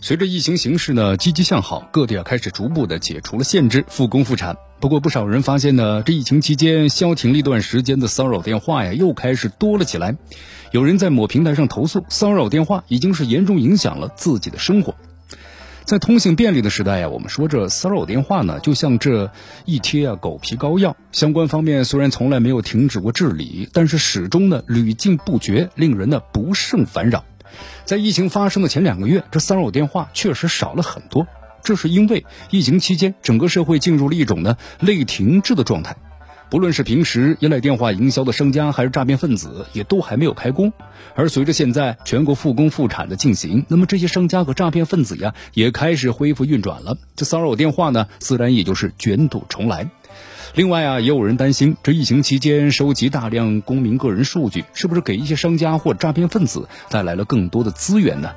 随着疫情形势呢积极向好，各地啊开始逐步的解除了限制，复工复产。不过不少人发现呢，这疫情期间消停了一段时间的骚扰电话呀，又开始多了起来。有人在某平台上投诉，骚扰电话已经是严重影响了自己的生活。在通信便利的时代呀，我们说这骚扰电话呢，就像这一贴啊狗皮膏药。相关方面虽然从来没有停止过治理，但是始终呢屡禁不绝，令人呢不胜烦扰。在疫情发生的前两个月，这骚扰电话确实少了很多。这是因为疫情期间，整个社会进入了一种呢类停滞的状态。不论是平时依赖电话营销的商家，还是诈骗分子，也都还没有开工。而随着现在全国复工复产的进行，那么这些商家和诈骗分子呀，也开始恢复运转了。这骚扰电话呢，自然也就是卷土重来。另外啊，也有人担心，这疫情期间收集大量公民个人数据，是不是给一些商家或诈骗分子带来了更多的资源呢？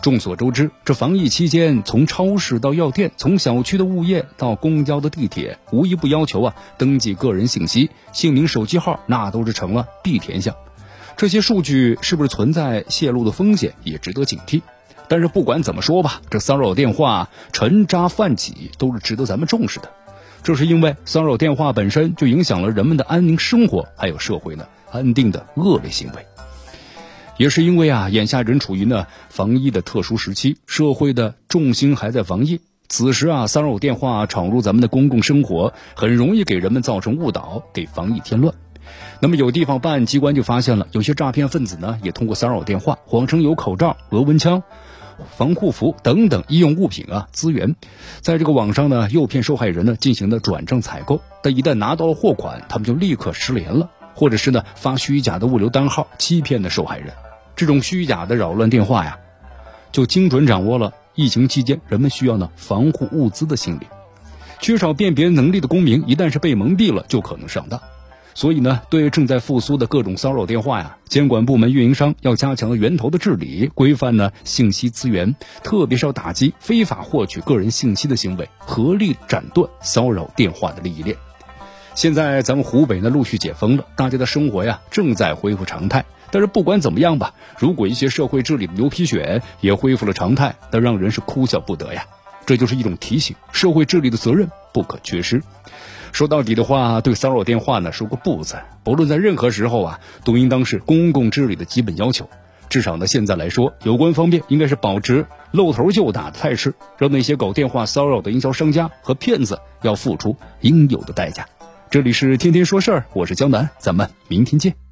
众所周知，这防疫期间，从超市到药店，从小区的物业到公交的地铁，无一不要求啊登记个人信息、姓名、手机号，那都是成了必填项。这些数据是不是存在泄露的风险，也值得警惕。但是不管怎么说吧，这骚扰电话沉渣泛起，都是值得咱们重视的。这是因为骚扰电话本身就影响了人们的安宁生活，还有社会呢安定的恶劣行为。也是因为啊，眼下人处于呢防疫的特殊时期，社会的重心还在防疫。此时啊，骚扰电话闯入咱们的公共生活，很容易给人们造成误导，给防疫添乱。那么有地方办案机关就发现了，有些诈骗分子呢，也通过骚扰电话，谎称有口罩、额温枪。防护服等等医用物品啊资源，在这个网上呢诱骗受害人呢进行的转账采购，但一旦拿到了货款，他们就立刻失联了，或者是呢发虚假的物流单号欺骗的受害人。这种虚假的扰乱电话呀，就精准掌握了疫情期间人们需要呢防护物资的心理。缺少辨别能力的公民，一旦是被蒙蔽了，就可能上当。所以呢，对正在复苏的各种骚扰电话呀，监管部门、运营商要加强源头的治理，规范呢信息资源，特别是要打击非法获取个人信息的行为，合力斩断骚扰电话的利益链。现在咱们湖北呢陆续解封了，大家的生活呀正在恢复常态。但是不管怎么样吧，如果一些社会治理的牛皮癣也恢复了常态，那让人是哭笑不得呀。这就是一种提醒，社会治理的责任不可缺失。说到底的话，对骚扰电话呢说个不字。不论在任何时候啊，都应当是公共治理的基本要求。至少呢，现在来说，有关方面应该是保持露头就打的态势，让那些搞电话骚扰的营销商家和骗子要付出应有的代价。这里是天天说事儿，我是江南，咱们明天见。